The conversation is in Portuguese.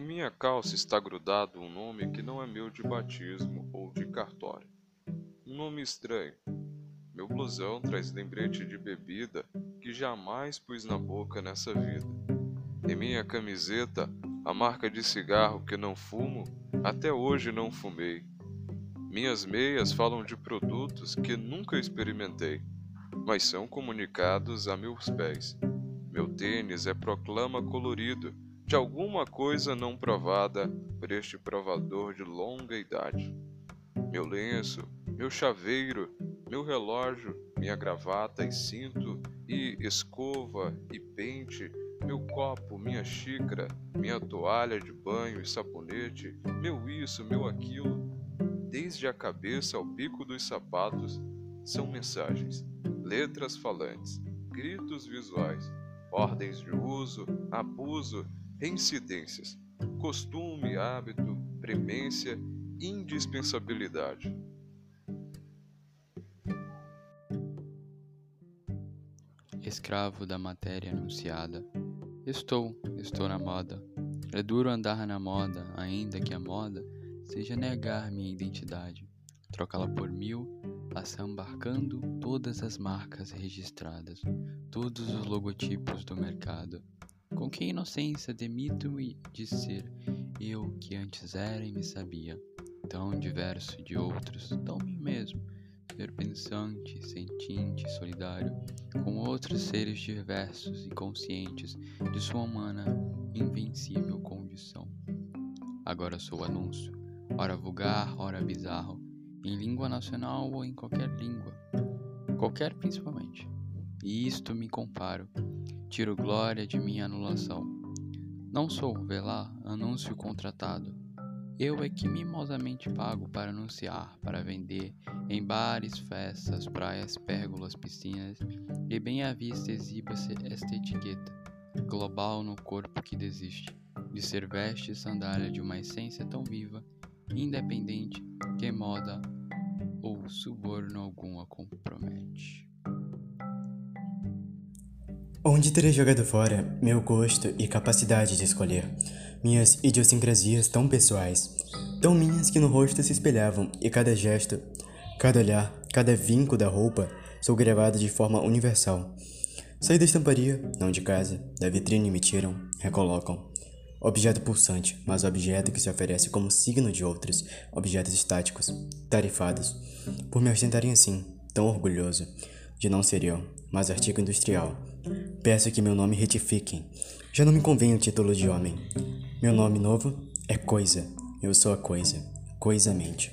minha calça está grudado um nome que não é meu de batismo ou de cartório. Um nome estranho. Meu blusão traz lembrete de bebida que jamais pus na boca nessa vida. Em minha camiseta, a marca de cigarro que não fumo, até hoje não fumei. Minhas meias falam de produtos que nunca experimentei, mas são comunicados a meus pés. Meu tênis é proclama colorido de alguma coisa não provada por este provador de longa idade. Meu lenço, meu chaveiro, meu relógio, minha gravata e cinto, e escova e pente meu copo, minha xícara, minha toalha de banho e sabonete, meu isso, meu aquilo, desde a cabeça ao bico dos sapatos, são mensagens, letras falantes, gritos visuais, ordens de uso, abuso, reincidências, costume, hábito, premência, indispensabilidade. Escravo da matéria anunciada Estou, estou na moda. É duro andar na moda, ainda que a moda seja negar minha identidade, trocá-la por mil, assambarcando todas as marcas registradas, todos os logotipos do mercado. Com que inocência demito-me de ser eu que antes era e me sabia, tão diverso de outros, tão mim mesmo, ser pensante, sentiente, solidário com outros seres diversos e conscientes de sua humana, invencível condição. Agora sou anúncio, ora vulgar, ora bizarro, em língua nacional ou em qualquer língua, qualquer principalmente. E isto me comparo, tiro glória de minha anulação. Não sou, vê lá, anúncio contratado, eu é que mimosamente pago para anunciar, para vender, em bares, festas, praias, pérgolas, piscinas, e bem à vista exiba-se esta etiqueta, global no corpo que desiste, de ser veste e sandália de uma essência tão viva, independente, que moda ou suborno algum a compromete. Onde terei jogado fora meu gosto e capacidade de escolher minhas idiosincrasias tão pessoais, tão minhas que no rosto se espelhavam, e cada gesto, cada olhar, cada vinco da roupa sou gravado de forma universal. Saí da estamparia, não de casa, da vitrine me tiram, recolocam. Objeto pulsante, mas objeto que se oferece como signo de outros, objetos estáticos, tarifados, por me ostentarem assim, tão orgulhoso de não ser eu, mas artigo industrial. Peço que meu nome retifiquem. Já não me convém o título de homem. Meu nome novo é Coisa. Eu sou a coisa. Coisamente.